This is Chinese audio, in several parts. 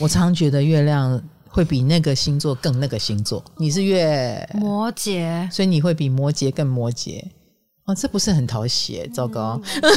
我常觉得月亮会比那个星座更那个星座。你是月摩羯，所以你会比摩羯更摩羯。哦，这不是很讨喜，糟糕。嗯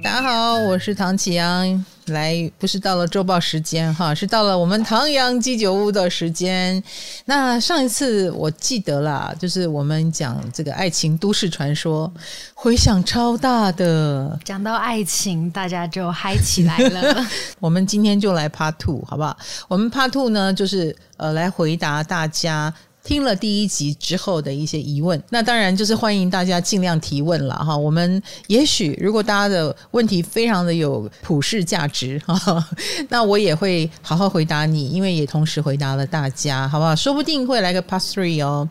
大家好，我是唐启阳。来，不是到了周报时间哈，是到了我们唐阳鸡酒屋的时间。那上一次我记得啦，就是我们讲这个爱情都市传说，回响超大的。讲到爱情，大家就嗨起来了。我们今天就来 Part Two，好不好？我们 Part Two 呢，就是呃，来回答大家。听了第一集之后的一些疑问，那当然就是欢迎大家尽量提问了哈。我们也许如果大家的问题非常的有普世价值哈，那我也会好好回答你，因为也同时回答了大家，好不好？说不定会来个 past three 哦。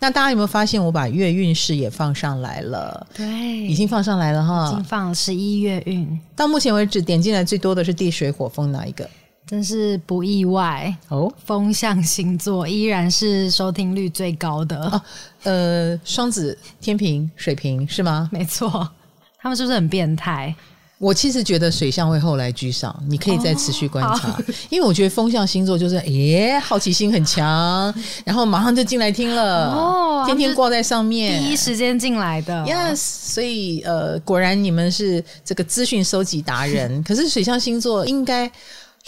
那大家有没有发现我把月运势也放上来了？对，已经放上来了哈，已经放了十一月运。到目前为止，点进来最多的是地水火风哪一个？真是不意外哦，风象星座依然是收听率最高的。哦、呃，双子、天平、水瓶是吗？没错，他们是不是很变态？我其实觉得水象会后来居上，你可以再持续观察，哦、因为我觉得风象星座就是，耶，好奇心很强，然后马上就进来听了，哦，天天挂在上面，第一时间进来的，yes，所以呃，果然你们是这个资讯收集达人。可是水象星座应该。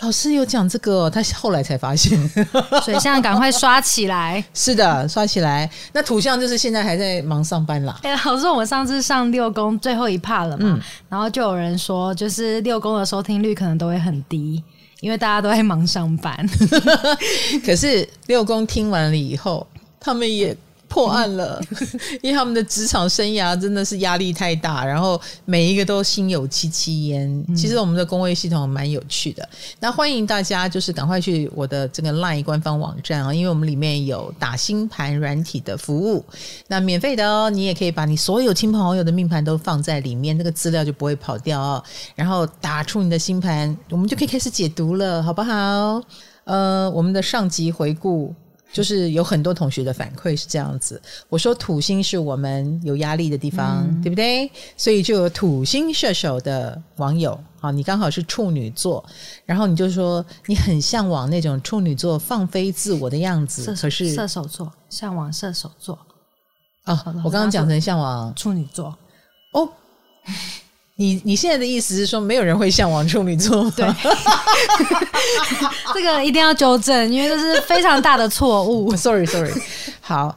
老师有讲这个，他后来才发现。水象赶快刷起来！是的，刷起来。那土象就是现在还在忙上班啦。哎、欸，老师，我们上次上六宫最后一 part 了嘛、嗯？然后就有人说，就是六宫的收听率可能都会很低，因为大家都在忙上班。可是六宫听完了以后，他们也。破案了，因为他们的职场生涯真的是压力太大，然后每一个都心有戚戚焉。其实我们的工位系统蛮有趣的，那欢迎大家就是赶快去我的这个 LINE 官方网站啊，因为我们里面有打星盘软体的服务，那免费的哦，你也可以把你所有亲朋好友的命盘都放在里面，那个资料就不会跑掉哦。然后打出你的星盘，我们就可以开始解读了，好不好？呃，我们的上集回顾。就是有很多同学的反馈是这样子，我说土星是我们有压力的地方，嗯，对不对？所以就有土星射手的网友，啊，你刚好是处女座，然后你就说你很向往那种处女座放飞自我的样子，可是射手座向往射手座哦，我刚刚讲成向往处女座哦。你你现在的意思是说，没有人会向往处女座？对，这个一定要纠正，因为这是非常大的错误。Sorry Sorry，好，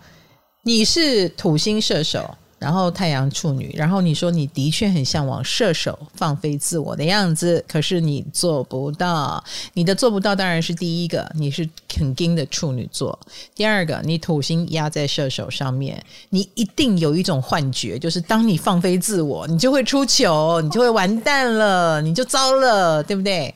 你是土星射手。然后太阳处女，然后你说你的确很向往射手放飞自我的样子，可是你做不到。你的做不到当然是第一个，你是很硬的处女座。第二个，你土星压在射手上面，你一定有一种幻觉，就是当你放飞自我，你就会出糗，你就会完蛋了，你就糟了，对不对？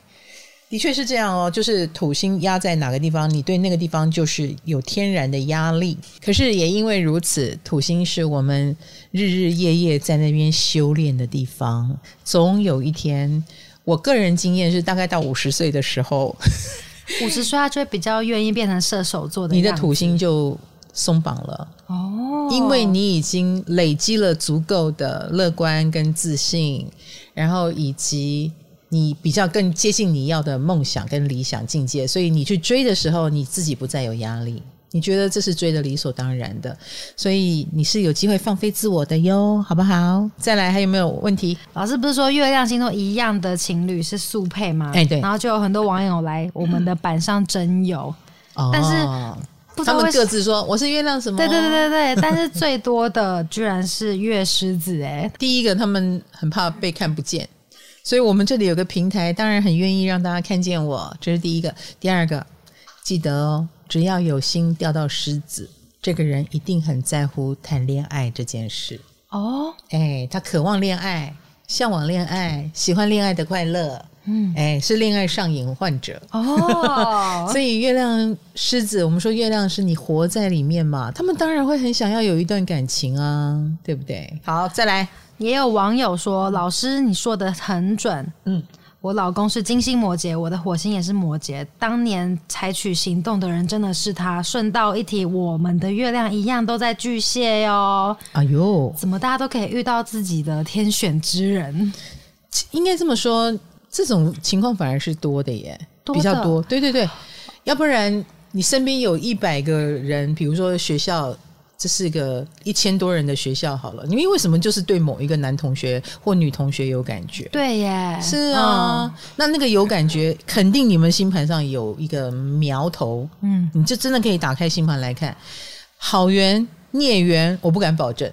的确是这样哦，就是土星压在哪个地方，你对那个地方就是有天然的压力。可是也因为如此，土星是我们日日夜夜在那边修炼的地方。总有一天，我个人经验是，大概到五十岁的时候，五十岁他就会比较愿意变成射手座的。你的土星就松绑了哦，因为你已经累积了足够的乐观跟自信，然后以及。你比较更接近你要的梦想跟理想境界，所以你去追的时候，你自己不再有压力，你觉得这是追的理所当然的，所以你是有机会放飞自我的哟，好不好？再来，还有没有问题？老师不是说月亮星座一样的情侣是速配吗？哎，对，然后就有很多网友来我们的板上征友，嗯、但是不他们各自说我是月亮什么？对对对对对，但是最多的居然是月狮子，哎，第一个他们很怕被看不见。所以我们这里有个平台，当然很愿意让大家看见我。这是第一个，第二个，记得哦，只要有心钓到狮子，这个人一定很在乎谈恋爱这件事哦。哎，他渴望恋爱，向往恋爱，喜欢恋爱的快乐。嗯，哎，是恋爱上瘾患者哦。所以月亮狮子，我们说月亮是你活在里面嘛，他们当然会很想要有一段感情啊，对不对？好，再来。也有网友说：“老师，你说的很准。”嗯，我老公是金星摩羯，我的火星也是摩羯。当年采取行动的人真的是他。顺道一提，我们的月亮一样都在巨蟹哟。哎呦，怎么大家都可以遇到自己的天选之人？应该这么说，这种情况反而是多的耶，的比较多。对对对，要不然你身边有一百个人，比如说学校。这是个一千多人的学校，好了，你们为什么就是对某一个男同学或女同学有感觉？对耶，是啊，嗯、那那个有感觉，肯定你们星盘上有一个苗头，嗯，你就真的可以打开星盘来看，好缘孽缘，我不敢保证，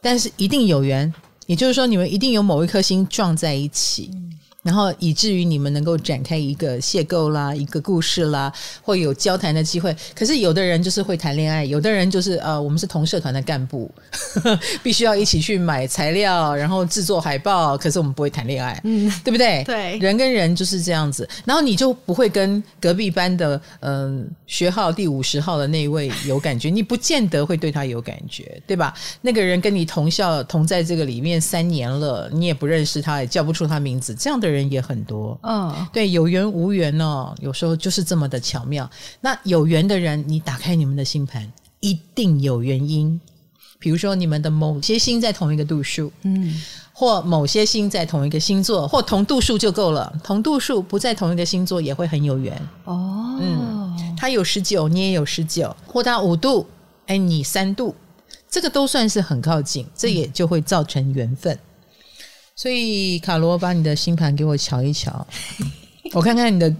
但是一定有缘，也就是说，你们一定有某一颗星撞在一起。嗯然后以至于你们能够展开一个邂逅啦，一个故事啦，会有交谈的机会。可是有的人就是会谈恋爱，有的人就是呃，我们是同社团的干部，呵 呵必须要一起去买材料，然后制作海报。可是我们不会谈恋爱，嗯，对不对？对，人跟人就是这样子。然后你就不会跟隔壁班的嗯、呃、学号第五十号的那一位有感觉，你不见得会对他有感觉，对吧？那个人跟你同校同在这个里面三年了，你也不认识他，也叫不出他名字，这样的人。人也很多，嗯，对，有缘无缘哦，有时候就是这么的巧妙。那有缘的人，你打开你们的星盘，一定有原因。比如说，你们的某些星在同一个度数，嗯，或某些星在同一个星座，或同度数就够了。同度数不在同一个星座也会很有缘哦。嗯，他有十九，你也有十九，或他五度，哎，你三度，这个都算是很靠近，这也就会造成缘分。所以卡罗，把你的星盘给我瞧一瞧，我看看你的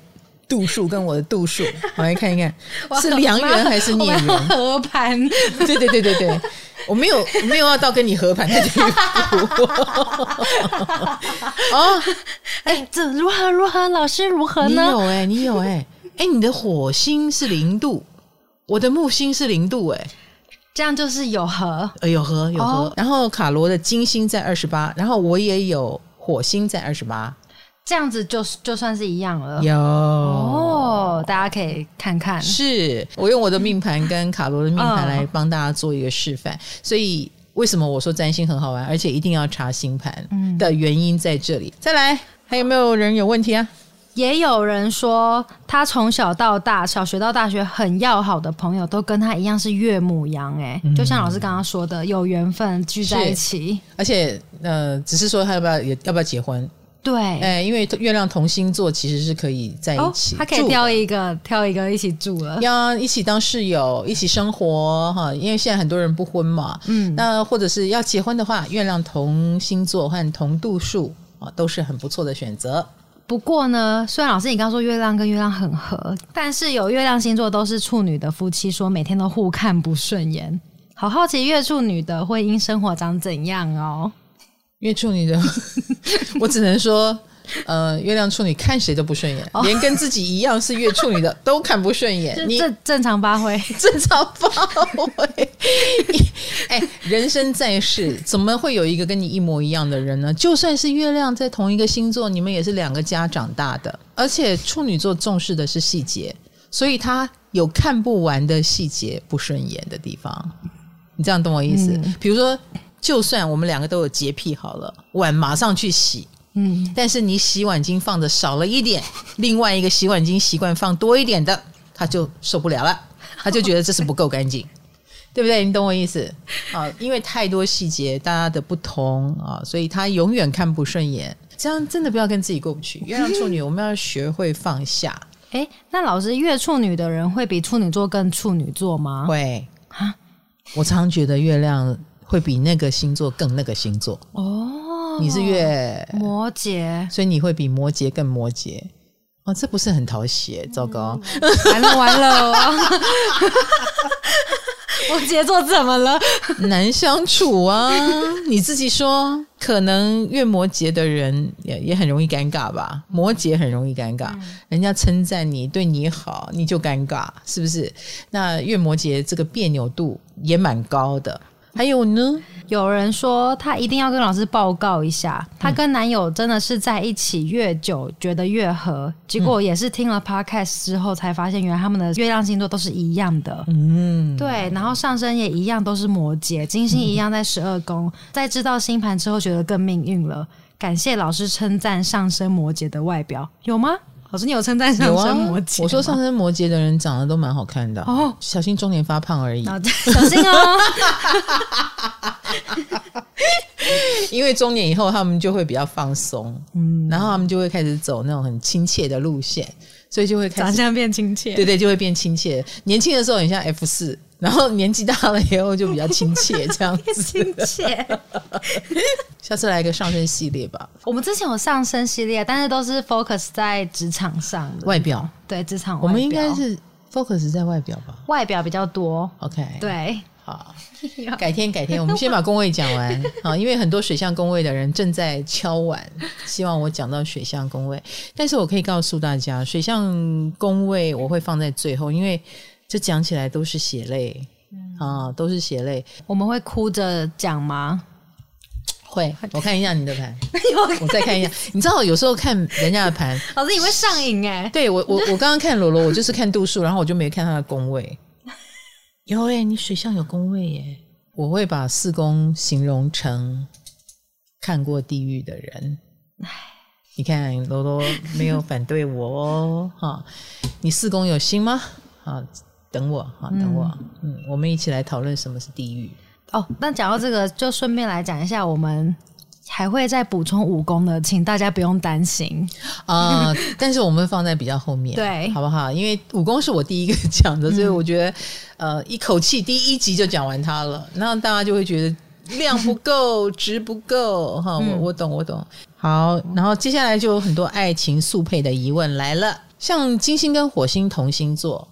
度数跟我的度数，我来看一看是良缘还是孽缘？合盘？对对对对对，我没有我没有要到跟你合盘的地步。哦，哎，这如何如何？老师如何呢？你有哎、欸，你有哎、欸，哎，你的火星是零度，我的木星是零度、欸，哎。这样就是有合，呃，有合有合。哦、然后卡罗的金星在二十八，然后我也有火星在二十八，这样子就就算是一样了。有哦，大家可以看看。是我用我的命盘跟卡罗的命盘来帮大家做一个示范。嗯、所以为什么我说占星很好玩，而且一定要查星盘的原因在这里。嗯、再来，还有没有人有问题啊？也有人说，他从小到大，小学到大学，很要好的朋友都跟他一样是岳母羊，哎，就像老师刚刚说的，有缘分聚在一起。而且，呃，只是说他要不要，也要不要结婚？对，哎，因为月亮同星座其实是可以在一起，他可以挑一个，挑一个一起住了，要一起当室友，一起生活哈。因为现在很多人不婚嘛，嗯，那或者是要结婚的话，月亮同星座和同度数啊，都是很不错的选择。不过呢，虽然老师你刚刚说月亮跟月亮很合，但是有月亮星座都是处女的夫妻说每天都互看不顺眼，好好奇月处女的婚姻生活长怎样哦？月处女的，我只能说。呃，月亮处女看谁都不顺眼，连跟自己一样是月处女的 都看不顺眼。你正 正常发挥，正常发挥。哎，人生在世，怎么会有一个跟你一模一样的人呢？就算是月亮在同一个星座，你们也是两个家长大的。而且处女座重视的是细节，所以他有看不完的细节不顺眼的地方。你这样懂我意思？嗯、比如说，就算我们两个都有洁癖，好了，碗马上去洗。嗯，但是你洗碗巾放的少了一点，另外一个洗碗巾习惯放多一点的，他就受不了了，他就觉得这是不够干净，对不对？你懂我意思啊？因为太多细节，大家的不同啊，所以他永远看不顺眼。这样真的不要跟自己过不去。月亮处女，我们要学会放下。哎，那老师，月处女的人会比处女座更处女座吗？会啊，我常常觉得月亮会比那个星座更那个星座哦。你是月摩羯，所以你会比摩羯更摩羯哦，这不是很讨喜，糟糕，完了完了，摩羯座怎么了？难相处啊！你自己说，可能月摩羯的人也也很容易尴尬吧？摩羯很容易尴尬，人家称赞你，对你好，你就尴尬，是不是？那月摩羯这个别扭度也蛮高的。还有呢？有人说她一定要跟老师报告一下，她跟男友真的是在一起越久觉得越合，结果也是听了 podcast 之后才发现，原来他们的月亮星座都是一样的。嗯，对，然后上升也一样，都是摩羯，金星一样在十二宫，在知道星盘之后觉得更命运了。感谢老师称赞上升摩羯的外表，有吗？老师，你有称赞上升摩羯、啊？我说上升摩羯的人长得都蛮好看的哦，小心中年发胖而已。小心哦，因为中年以后他们就会比较放松，嗯，然后他们就会开始走那种很亲切的路线，所以就会开始长相变亲切。对对，就会变亲切。年轻的时候很像 F 四。然后年纪大了以后就比较亲切，这样子。亲切。下次来一个上升系列吧。我们之前有上升系列，但是都是 focus 在职场上的外表。对，职场外表。我们应该是 focus 在外表吧？外表比较多。OK。对。好，改天改天，我们先把工位讲完。好，因为很多水象工位的人正在敲碗，希望我讲到水象工位。但是我可以告诉大家，水象工位我会放在最后，因为。这讲起来都是血泪、嗯、啊，都是血泪。我们会哭着讲吗？会。我看一下你的盘，我再看一下。你知道，有时候看 人家的盘，老师你会上瘾哎。对我，我我刚刚看罗罗，我就是看度数，然后我就没看他的宫位。有哎，你水象有宫位耶。我会把四宫形容成看过地狱的人。你看罗罗没有反对我哦。哈，你四宫有心吗？啊。等我，哈，等我，嗯，嗯，我们一起来讨论什么是地狱。哦，那讲到这个，就顺便来讲一下，我们还会再补充武功的，请大家不用担心啊、呃。但是我们会放在比较后面，对，好不好？因为武功是我第一个讲的，所以我觉得，嗯、呃，一口气第一集就讲完它了，那大家就会觉得量不够，值不够，哈，我我懂，我懂。好，然后接下来就有很多爱情速配的疑问来了，像金星跟火星同星座，啊。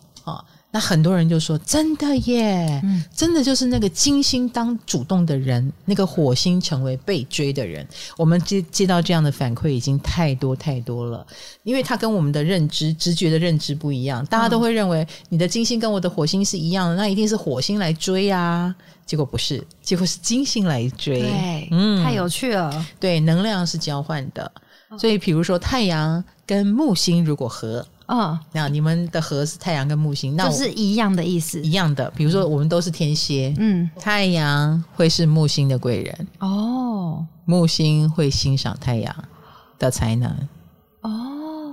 那很多人就说：“真的耶，嗯、真的就是那个金星当主动的人，那个火星成为被追的人。”我们接接到这样的反馈已经太多太多了，因为它跟我们的认知、直觉的认知不一样，大家都会认为你的金星跟我的火星是一样的，那一定是火星来追啊。结果不是，结果是金星来追。对，嗯，太有趣了。对，能量是交换的，所以比如说太阳跟木星如果合。嗯，那你们的合是太阳跟木星，那就是一样的意思，一样的。比如说，我们都是天蝎，嗯，太阳会是木星的贵人哦，木星会欣赏太阳的才能哦。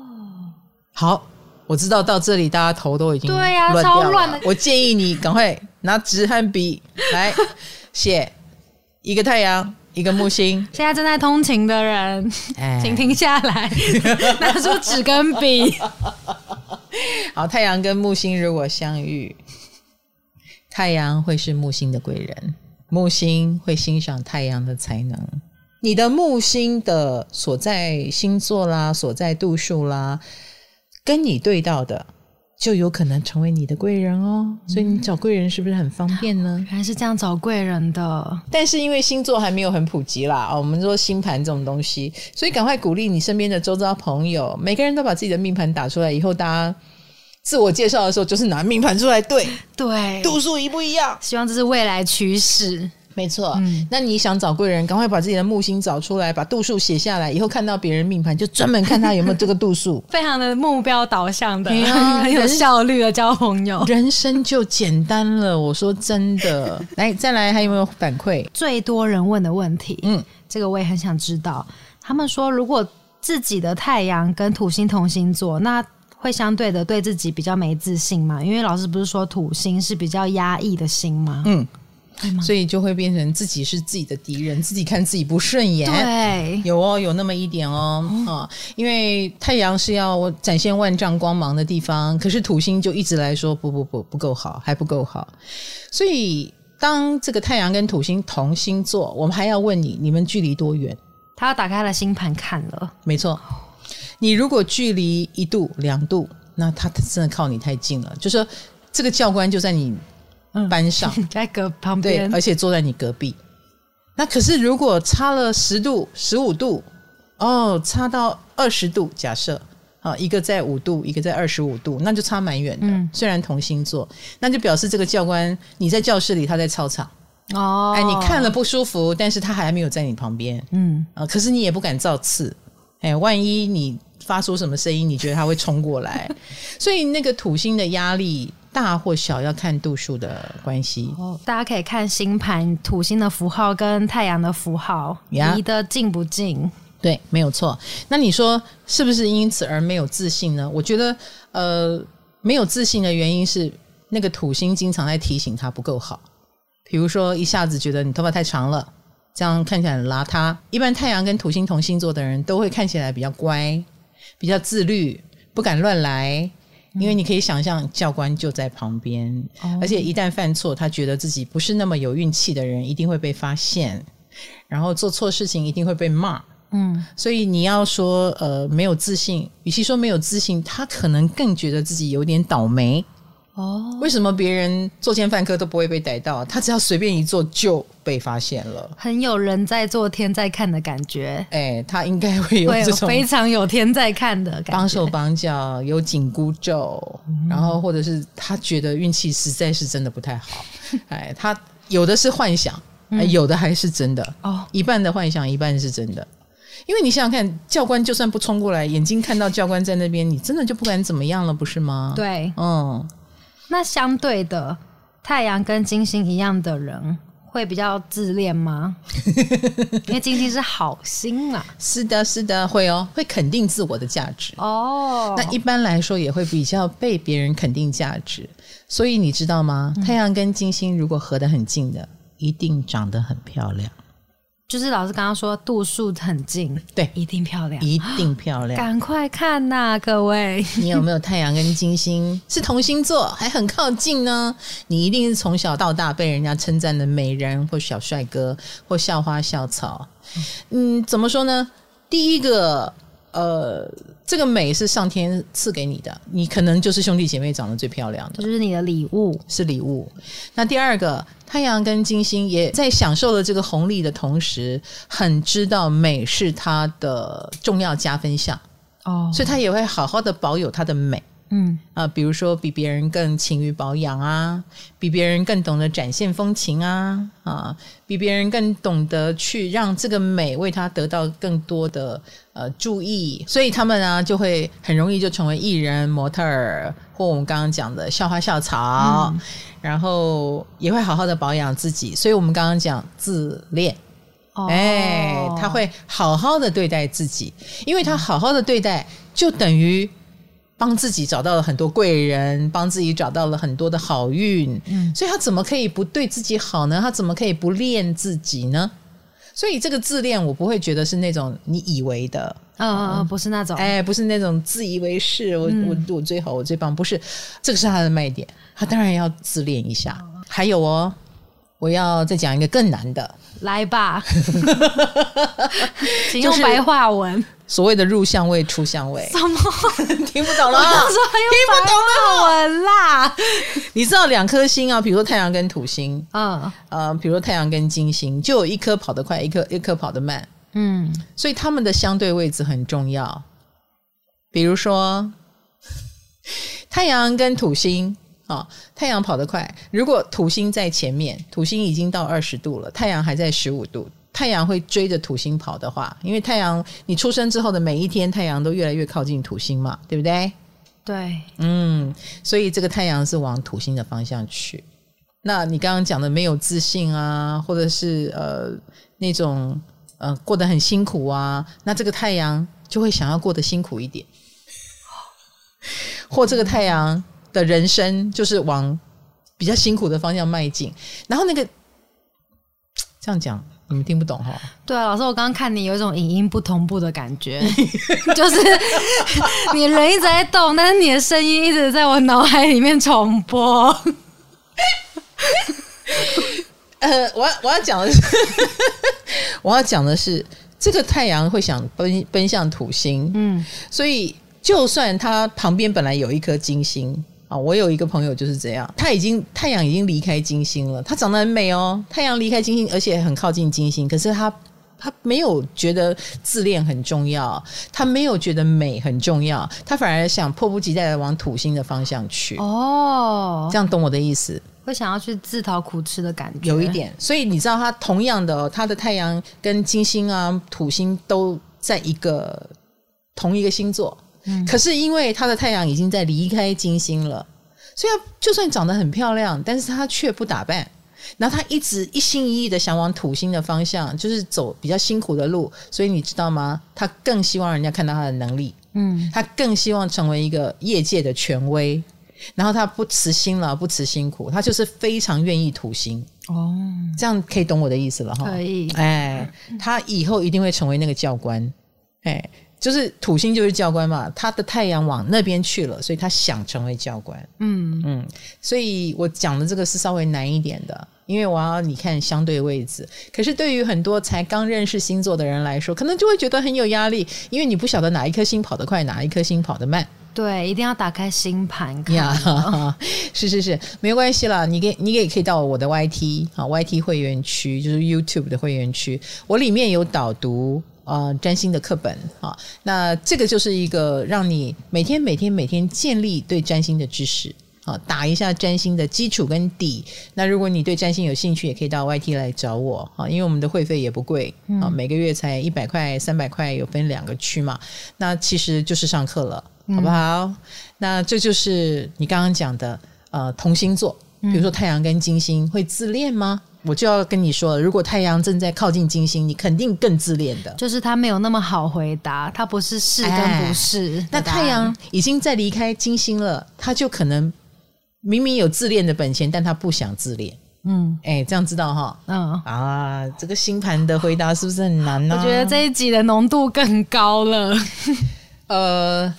好，我知道到这里大家头都已经对呀、啊，超乱的。我建议你赶快拿纸和笔来写一个太阳。一个木星，现在正在通勤的人，哎、请停下来，拿出纸跟笔。好，太阳跟木星如果相遇，太阳会是木星的贵人，木星会欣赏太阳的才能。你的木星的所在星座啦，所在度数啦，跟你对到的。就有可能成为你的贵人哦，所以你找贵人是不是很方便呢？原来是这样找贵人的，但是因为星座还没有很普及啦，哦，我们说星盘这种东西，所以赶快鼓励你身边的周遭朋友，每个人都把自己的命盘打出来，以后大家自我介绍的时候就是拿命盘出来对对，度数一不一样？希望这是未来趋势。没错，嗯，那你想找贵人，赶快把自己的木星找出来，把度数写下来，以后看到别人命盘就专门看他有没有这个度数，非常的目标导向的，很 有效率的交朋友，人生就简单了。我说真的，来再来，还有没有反馈？最多人问的问题，嗯，这个我也很想知道。他们说，如果自己的太阳跟土星同星座，那会相对的对自己比较没自信嘛？因为老师不是说土星是比较压抑的星吗？嗯。所以就会变成自己是自己的敌人，自己看自己不顺眼。对，有哦，有那么一点哦，啊、哦，因为太阳是要展现万丈光芒的地方，可是土星就一直来说不不不不够好，还不够好。所以当这个太阳跟土星同星座，我们还要问你，你们距离多远？他打开了星盘看了，没错。你如果距离一度两度，那他真的靠你太近了。就说这个教官就在你。班上。在隔旁边，对，而且坐在你隔壁。那可是如果差了十度、十五度，哦，差到二十度，假设啊，一个在五度，一个在二十五度，那就差蛮远的。嗯，虽然同星座，那就表示这个教官你在教室里，他在操场。哦，哎，你看了不舒服，但是他还没有在你旁边，嗯。啊，可是你也不敢造次，哎，万一你发出什么声音，你觉得他会冲过来，所以那个土星的压力大或小要看度数的关系。哦，大家可以看星盘土星的符号跟太阳的符号离得近不近？对，没有错。那你说是不是因此而没有自信呢？我觉得，呃，没有自信的原因是那个土星经常在提醒他不够好。比如说，一下子觉得你头发太长了，这样看起来很邋遢。一般太阳跟土星同星座的人都会看起来比较乖，比较自律，不敢乱来。因为你可以想象教官就在旁边，嗯、而且一旦犯错，他觉得自己不是那么有运气的人，一定会被发现，然后做错事情一定会被骂。嗯，所以你要说呃没有自信，与其说没有自信，他可能更觉得自己有点倒霉。哦，为什么别人作奸犯科都不会被逮到，他只要随便一做就被发现了？很有人在做天在看的感觉。哎，他应该会有这种非常有天在看的感觉，绑手绑脚，有紧箍咒，嗯、然后或者是他觉得运气实在是真的不太好。哎，他有的是幻想，嗯、有的还是真的。哦，一半的幻想，一半是真的。因为你想想看，教官就算不冲过来，眼睛看到教官在那边，你真的就不敢怎么样了，不是吗？对，嗯。那相对的，太阳跟金星一样的人会比较自恋吗？因为金星是好心啊。是的，是的，会哦，会肯定自我的价值哦。那一般来说也会比较被别人肯定价值。所以你知道吗？太阳跟金星如果合得很近的，一定长得很漂亮。就是老师刚刚说度数很近，对，一定漂亮，一定漂亮，赶快看呐、啊，各位！你有没有太阳跟金星是同星座，还很靠近呢？你一定是从小到大被人家称赞的美人，或小帅哥，或校花校草。嗯，怎么说呢？第一个，呃。这个美是上天赐给你的，你可能就是兄弟姐妹长得最漂亮的，就是你的礼物，是礼物。那第二个，太阳跟金星也在享受了这个红利的同时，很知道美是它的重要加分项哦，所以他也会好好的保有它的美。嗯啊，比如说比别人更勤于保养啊，比别人更懂得展现风情啊，啊，比别人更懂得去让这个美为他得到更多的呃注意，所以他们呢就会很容易就成为艺人、模特儿或我们刚刚讲的校花、校草，嗯、然后也会好好的保养自己。所以我们刚刚讲自恋，哦、哎，他会好好的对待自己，因为他好好的对待，就等于。帮自己找到了很多贵人，帮自己找到了很多的好运，嗯，所以他怎么可以不对自己好呢？他怎么可以不练自己呢？所以这个自恋，我不会觉得是那种你以为的，嗯嗯嗯，不是那种，哎，不是那种自以为是，我、嗯、我我最好，我最棒，不是，这个是他的卖点，他当然要自恋一下。还有哦，我要再讲一个更难的，来吧，请用白话文。所谓的入相位、出相位，什么 听不懂了？听不懂了啦！你知道两颗星啊，比如说太阳跟土星，嗯呃，比如说太阳跟金星，就有一颗跑得快，一颗一颗跑得慢，嗯，所以他们的相对位置很重要。比如说太阳跟土星，啊，太阳跑得快，如果土星在前面，土星已经到二十度了，太阳还在十五度。太阳会追着土星跑的话，因为太阳你出生之后的每一天，太阳都越来越靠近土星嘛，对不对？对，嗯，所以这个太阳是往土星的方向去。那你刚刚讲的没有自信啊，或者是呃那种呃过得很辛苦啊，那这个太阳就会想要过得辛苦一点，或这个太阳的人生就是往比较辛苦的方向迈进。然后那个 这样讲。你们听不懂哈？对啊，老师，我刚刚看你有一种影音不同步的感觉，就是你人一直在动，但是你的声音一直在我脑海里面重播。呃，我要我要讲的是，我要讲的是，这个太阳会想奔奔向土星，嗯，所以就算它旁边本来有一颗金星。啊，我有一个朋友就是这样，他已经太阳已经离开金星了，他长得很美哦。太阳离开金星，而且很靠近金星，可是他他没有觉得自恋很重要，他没有觉得美很重要，他反而想迫不及待的往土星的方向去。哦，这样懂我的意思？会想要去自讨苦吃的感觉，有一点。所以你知道，他同样的，他的太阳跟金星啊、土星都在一个同一个星座，嗯，可是因为它的太阳已经在离开金星了，所以它就算长得很漂亮，但是它却不打扮。然后他一直一心一意的想往土星的方向，就是走比较辛苦的路。所以你知道吗？他更希望人家看到他的能力，嗯，他更希望成为一个业界的权威。然后他不辞辛劳，不辞辛苦，他就是非常愿意土星。哦，这样可以懂我的意思了哈。可以，哎，他以后一定会成为那个教官。哎，就是土星就是教官嘛，他的太阳往那边去了，所以他想成为教官。嗯嗯，所以我讲的这个是稍微难一点的。因为我要你看相对位置，可是对于很多才刚认识星座的人来说，可能就会觉得很有压力，因为你不晓得哪一颗星跑得快，哪一颗星跑得慢。对，一定要打开星盘看。呀，是是是，没关系啦，你给你也可以到我的 YT 啊，YT 会员区就是 YouTube 的会员区，我里面有导读呃占星的课本啊，那这个就是一个让你每天每天每天建立对占星的知识。啊，打一下占星的基础跟底。那如果你对占星有兴趣，也可以到 YT 来找我啊，因为我们的会费也不贵啊，每个月才一百块、三百块，有分两个区嘛。那其实就是上课了，好不好？嗯、那这就是你刚刚讲的呃，同星座，比如说太阳跟金星会自恋吗？我就要跟你说了，如果太阳正在靠近金星，你肯定更自恋的。就是他没有那么好回答，他不是是跟不是。那太阳已经在离开金星了，他就可能。明明有自恋的本钱，但他不想自恋。嗯，哎、欸，这样知道哈？嗯啊，这个星盘的回答是不是很难呢、啊？我觉得这一集的浓度更高了。呃，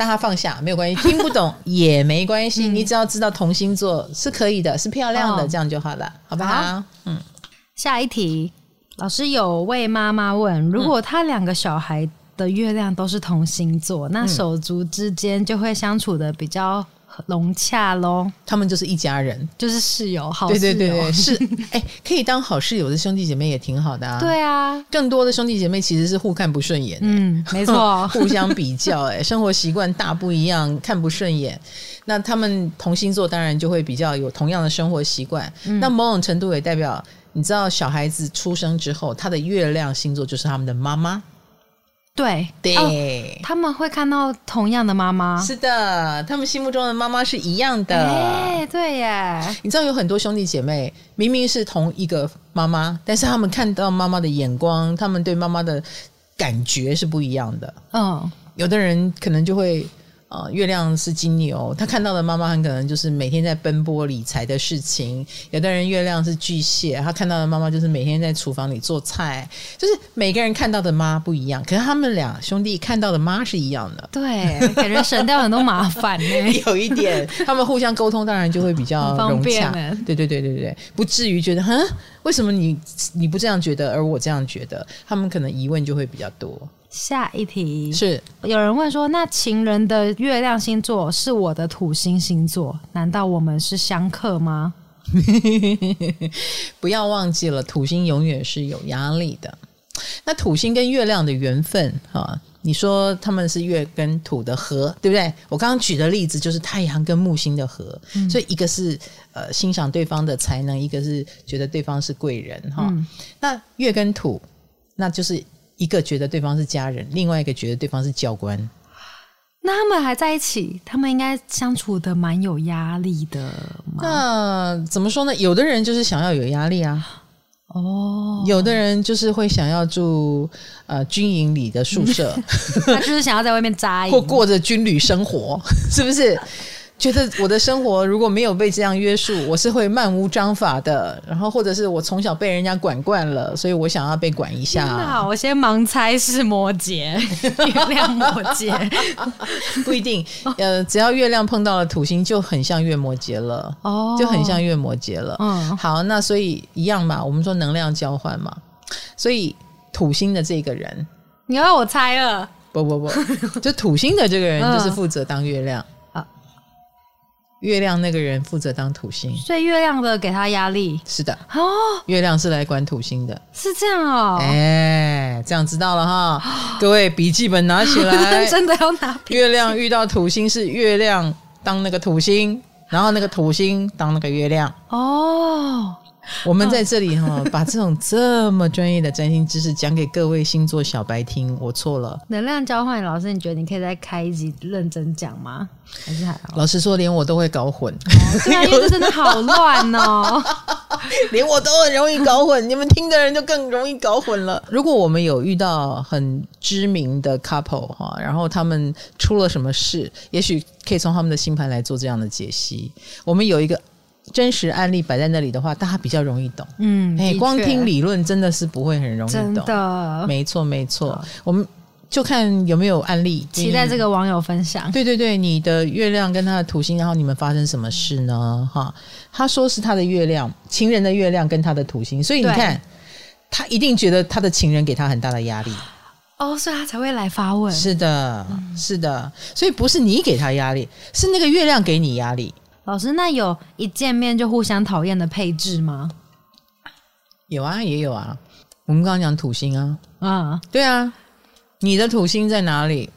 大家放下，没有关系，听不懂也没关系，嗯、你只要知道同星座是可以的，是漂亮的，哦、这样就好了，好不好？好。嗯，下一题，老师有位妈妈问：如果他两个小孩的月亮都是同星座，嗯、那手足之间就会相处的比较融洽喽，他们就是一家人，就是室友，好室友，对对对对，是哎、欸，可以当好室友的兄弟姐妹也挺好的啊。对啊，更多的兄弟姐妹其实是互看不顺眼，嗯，没错，互相比较，哎，生活习惯大不一样，看不顺眼。那他们同星座当然就会比较有同样的生活习惯，嗯、那某种程度也代表，你知道，小孩子出生之后，他的月亮星座就是他们的妈妈。对对、哦，他们会看到同样的妈妈。是的，他们心目中的妈妈是一样的。哎，对耶。你知道有很多兄弟姐妹明明是同一个妈妈，但是他们看到妈妈的眼光，他们对妈妈的感觉是不一样的。嗯，有的人可能就会。啊、呃，月亮是金牛，他看到的妈妈很可能就是每天在奔波理财的事情；有的人月亮是巨蟹，他看到的妈妈就是每天在厨房里做菜。就是每个人看到的妈不一样，可是他们俩兄弟看到的妈是一样的。对，感觉省掉很多麻烦呢。有一点，他们互相沟通，当然就会比较融洽。对对对对对，不至于觉得，哼，为什么你你不这样觉得，而我这样觉得？他们可能疑问就会比较多。下一题是有人问说，那情人的月亮星座是我的土星星座，难道我们是相克吗？不要忘记了，土星永远是有压力的。那土星跟月亮的缘分啊，你说他们是月跟土的合，对不对？我刚刚举的例子就是太阳跟木星的合，嗯、所以一个是呃欣赏对方的才能，一个是觉得对方是贵人哈。嗯、那月跟土，那就是。一个觉得对方是家人，另外一个觉得对方是教官。那他们还在一起，他们应该相处的蛮有压力的。那怎么说呢？有的人就是想要有压力啊。哦，有的人就是会想要住呃军营里的宿舍，他就是想要在外面扎营，或过着军旅生活，是不是？觉得我的生活如果没有被这样约束，我是会漫无章法的。然后或者是我从小被人家管惯了，所以我想要被管一下。那我先盲猜是摩羯，月亮摩羯不一定。呃，只要月亮碰到了土星，就很像月摩羯了。哦，就很像月摩羯了。嗯，好，那所以一样嘛，我们说能量交换嘛。所以土星的这个人，你要我猜了？不不不，就土星的这个人就是负责当月亮。嗯月亮那个人负责当土星，所以月亮的给他压力。是的，哦，月亮是来管土星的，是这样哦。哎，这样知道了哈，各位笔记本拿起来，真的要拿。月亮遇到土星是月亮当那个土星，然后那个土星当那个月亮哦。我们在这里哈，把这种这么专业的占星知识讲给各位星座小白听，我错了。能量交换，老师，你觉得你可以再开一集认真讲吗？还是还好？老实说，连我都会搞混。对啊，因为这真的好乱哦，连我都很容易搞混，你们听的人就更容易搞混了。如果我们有遇到很知名的 couple 哈，然后他们出了什么事，也许可以从他们的星盘来做这样的解析。我们有一个。真实案例摆在那里的话，大家比较容易懂。嗯，哎、欸，光听理论真的是不会很容易懂。真的，没错没错。我们就看有没有案例，期待这个网友分享。对对对，你的月亮跟他的土星，然后你们发生什么事呢？哈，他说是他的月亮，情人的月亮跟他的土星，所以你看，他一定觉得他的情人给他很大的压力。哦，所以他才会来发问。是的，是的，所以不是你给他压力，是那个月亮给你压力。老师，那有一见面就互相讨厌的配置吗？有啊，也有啊。我们刚刚讲土星啊，啊，对啊，你的土星在哪里？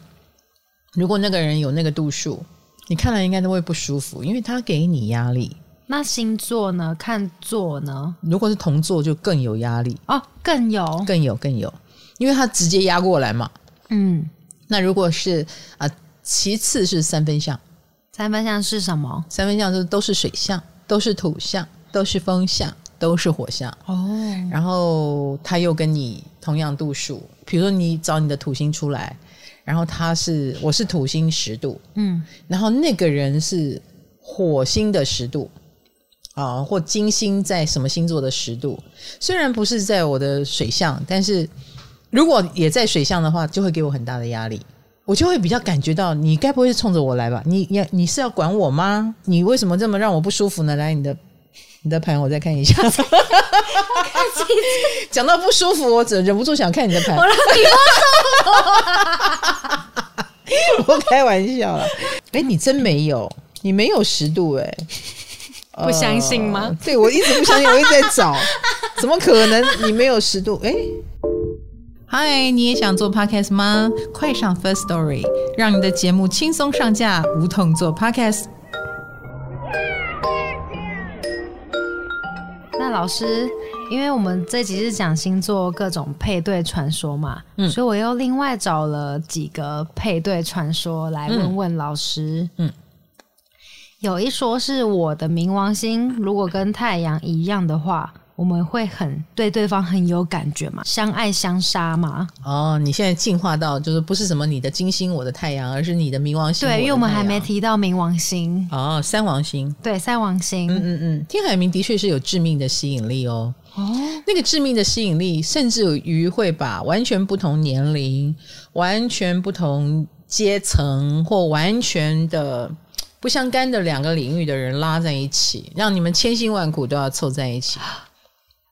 如果那个人有那个度数，你看了应该都会不舒服，因为他给你压力。那星座呢？看座呢？如果是同座，就更有压力哦，更有，更有，更有，因为他直接压过来嘛。嗯，那如果是啊、呃，其次是三分相。三分相是什么？三分相是都是水象，都是土象，都是风象，都是火象。哦，然后他又跟你同样度数，比如说你找你的土星出来，然后他是我是土星十度，嗯，然后那个人是火星的十度啊，或金星在什么星座的十度，虽然不是在我的水象，但是如果也在水象的话，就会给我很大的压力。我就会比较感觉到，你该不会是冲着我来吧？你你你是要管我吗？你为什么这么让我不舒服呢？来，你的你的盘，我再看一下。讲到不舒服，我忍忍不住想看你的盘。我让你我开玩笑了。哎，你真没有，你没有十度哎、欸，不相信吗？呃、对，我一直不相信，我一直在找，怎么可能你没有十度？哎。嗨，你也想做 podcast 吗？快上 First Story，让你的节目轻松上架，无痛做 podcast。那老师，因为我们这集是讲星座各种配对传说嘛，嗯，所以我又另外找了几个配对传说来问问老师。嗯，有一说是我的冥王星如果跟太阳一样的话。我们会很对对方很有感觉嘛，相爱相杀嘛。哦，你现在进化到就是不是什么你的金星我的太阳，而是你的冥王星。对，因为我们还没提到冥王星。哦，三王星。对，三王星。嗯嗯嗯，天海明的确是有致命的吸引力哦。哦，那个致命的吸引力，甚至于会把完全不同年龄、完全不同阶层或完全的不相干的两个领域的人拉在一起，让你们千辛万苦都要凑在一起。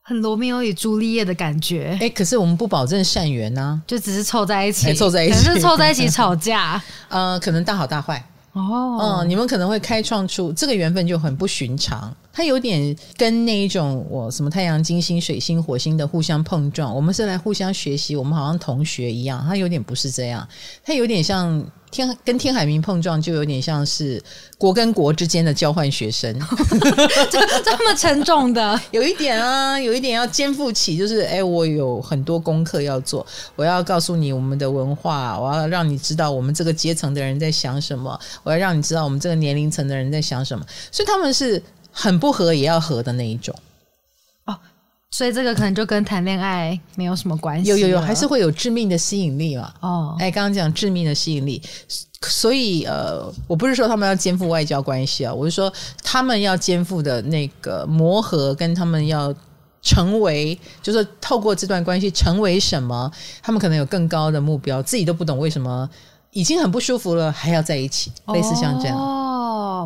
很罗密欧与朱丽叶的感觉，哎，可是我们不保证善缘呢、啊，就只是凑在一起，凑在一起，可是凑在一起吵架，呃，可能大好大坏。哦，嗯，你们可能会开创出这个缘分就很不寻常，它有点跟那一种我什么太阳、金星、水星、火星的互相碰撞，我们是来互相学习，我们好像同学一样，它有点不是这样，它有点像。天跟天海明碰撞，就有点像是国跟国之间的交换学生，这这么沉重的，有一点啊，有一点要肩负起，就是哎，我有很多功课要做，我要告诉你我们的文化，我要让你知道我们这个阶层的人在想什么，我要让你知道我们这个年龄层的人在想什么，所以他们是很不合也要合的那一种。所以这个可能就跟谈恋爱没有什么关系。有有有，还是会有致命的吸引力嘛？哦，哎，刚刚讲致命的吸引力，所以呃，我不是说他们要肩负外交关系啊，我是说他们要肩负的那个磨合，跟他们要成为，就是透过这段关系成为什么，他们可能有更高的目标，自己都不懂为什么已经很不舒服了，还要在一起，类似像这样。哦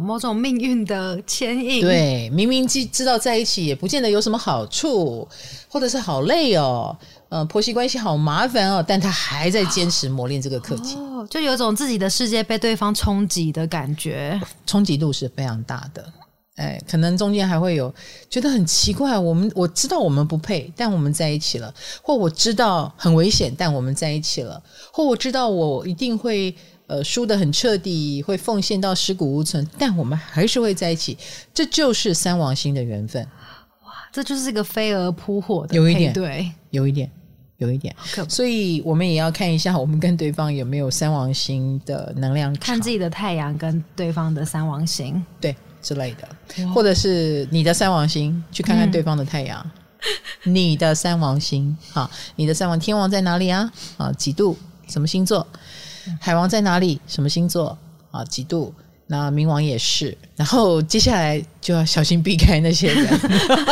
某种命运的牵引，对，明明知知道在一起也不见得有什么好处，或者是好累哦，呃，婆媳关系好麻烦哦，但他还在坚持磨练这个课题，哦，就有种自己的世界被对方冲击的感觉，冲击度是非常大的，哎，可能中间还会有觉得很奇怪，我们我知道我们不配，但我们在一起了，或我知道很危险，但我们在一起了，或我知道我一定会。呃输得很彻底，会奉献到尸骨无存，但我们还是会在一起，这就是三王星的缘分。哇，这就是一个飞蛾扑火的有一点对，有一点，有一点。所以我们也要看一下，我们跟对方有没有三王星的能量，看自己的太阳跟对方的三王星，对之类的，或者是你的三王星去看看对方的太阳。嗯 你的三王星，好，你的三王天王在哪里啊？啊，几度？什么星座？海王在哪里？什么星座？啊，几度？那冥王也是。然后接下来就要小心避开那些人，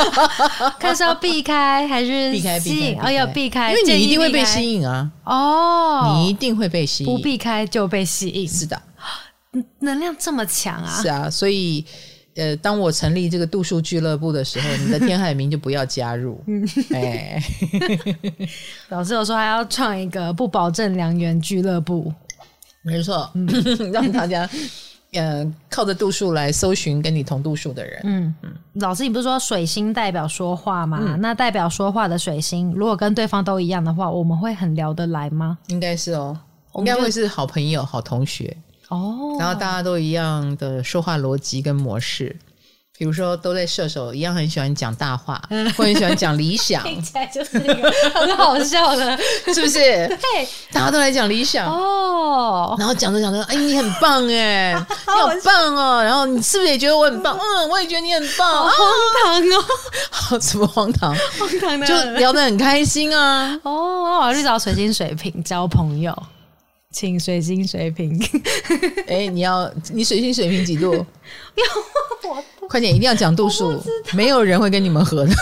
看是要避开还是避开？避开？哦，要避开，因为你一定会被吸引啊！哦，你一定会被吸引，不避开就被吸引。是的，能量这么强啊！是啊，所以。呃，当我成立这个度数俱乐部的时候，你的天海明就不要加入。哎，老师有说还要创一个不保证良缘俱乐部，没错，嗯、让大家呃靠着度数来搜寻跟你同度数的人。嗯嗯，老师，你不是说水星代表说话吗？嗯、那代表说话的水星，如果跟对方都一样的话，我们会很聊得来吗？应该是哦，应该会是好朋友、好同学。哦，然后大家都一样的说话逻辑跟模式，比如说都在射手一样很喜欢讲大话，或很喜欢讲理想，听起来就是一个很好笑的，是不是？对，大家都来讲理想。哦，然后讲着讲着，哎，你很棒哎，你好棒哦，然后你是不是也觉得我很棒？嗯，我也觉得你很棒，荒唐哦，好，什么荒唐？荒唐的，就聊得很开心啊。哦，我要去找水晶水瓶交朋友。请水星水瓶，哎、欸，你要你水星水瓶几度？快点，一定要讲度数，没有人会跟你们合的。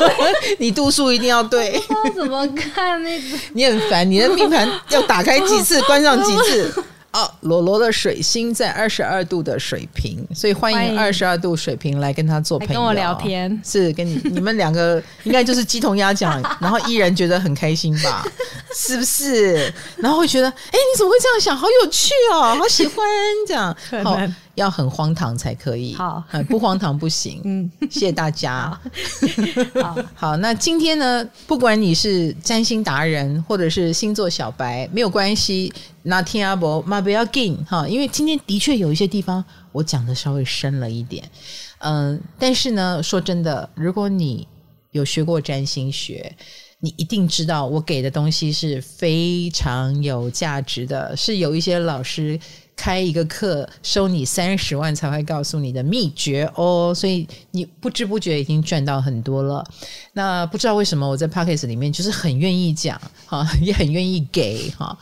你度数一定要对。怎么看那个？你很烦，你的命盘要打开几次，关上几次。哦，罗罗的水星在二十二度的水瓶，所以欢迎二十二度水瓶来跟他做朋友，跟我聊天。是跟你你们两个 应该就是鸡同鸭讲，然后依然觉得很开心吧？是不是？然后会觉得，哎，你怎么会这样想？好有趣哦，好喜欢这样。好。要很荒唐才可以，好，不荒唐不行。嗯，谢谢大家。好，好，好，那今天呢，不管你是占星达人或者是星座小白，没有关系。那听阿伯，妈不要紧哈，因为今天的确有一些地方我讲的稍微深了一点。嗯，但是呢，说真的，如果你有学过占星学，你一定知道我给的东西是非常有价值的，是有一些老师。开一个课收你三十万才会告诉你的秘诀哦，所以你不知不觉已经赚到很多了。那不知道为什么我在 Podcast 里面就是很愿意讲哈，也很愿意给哈，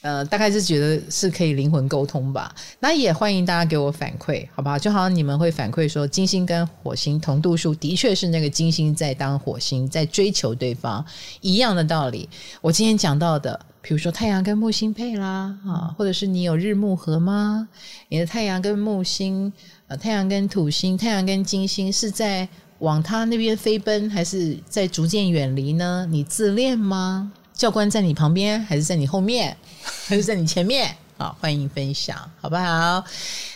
呃，大概是觉得是可以灵魂沟通吧。那也欢迎大家给我反馈，好不好？就好像你们会反馈说金星跟火星同度数，的确是那个金星在当火星在追求对方一样的道理。我今天讲到的。比如说太阳跟木星配啦，啊，或者是你有日木合吗？你的太阳跟木星，呃，太阳跟土星，太阳跟金星是在往他那边飞奔，还是在逐渐远离呢？你自恋吗？教官在你旁边，还是在你后面，还是在你前面？好，欢迎分享，好不好？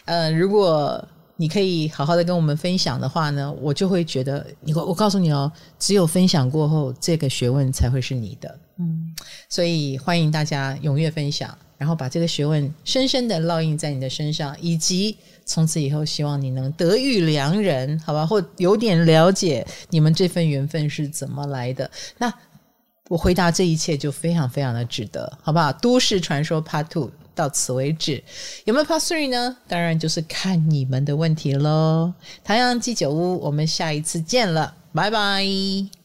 呃，如果你可以好好的跟我们分享的话呢，我就会觉得，你我我告诉你哦，只有分享过后，这个学问才会是你的。嗯，所以欢迎大家踊跃分享，然后把这个学问深深的烙印在你的身上，以及从此以后，希望你能得遇良人，好吧？或有点了解你们这份缘分是怎么来的。那我回答这一切就非常非常的值得，好不好？都市传说 Part Two 到此为止，有没有 Part Three 呢？当然就是看你们的问题喽。唐阳鸡酒屋，我们下一次见了，拜拜。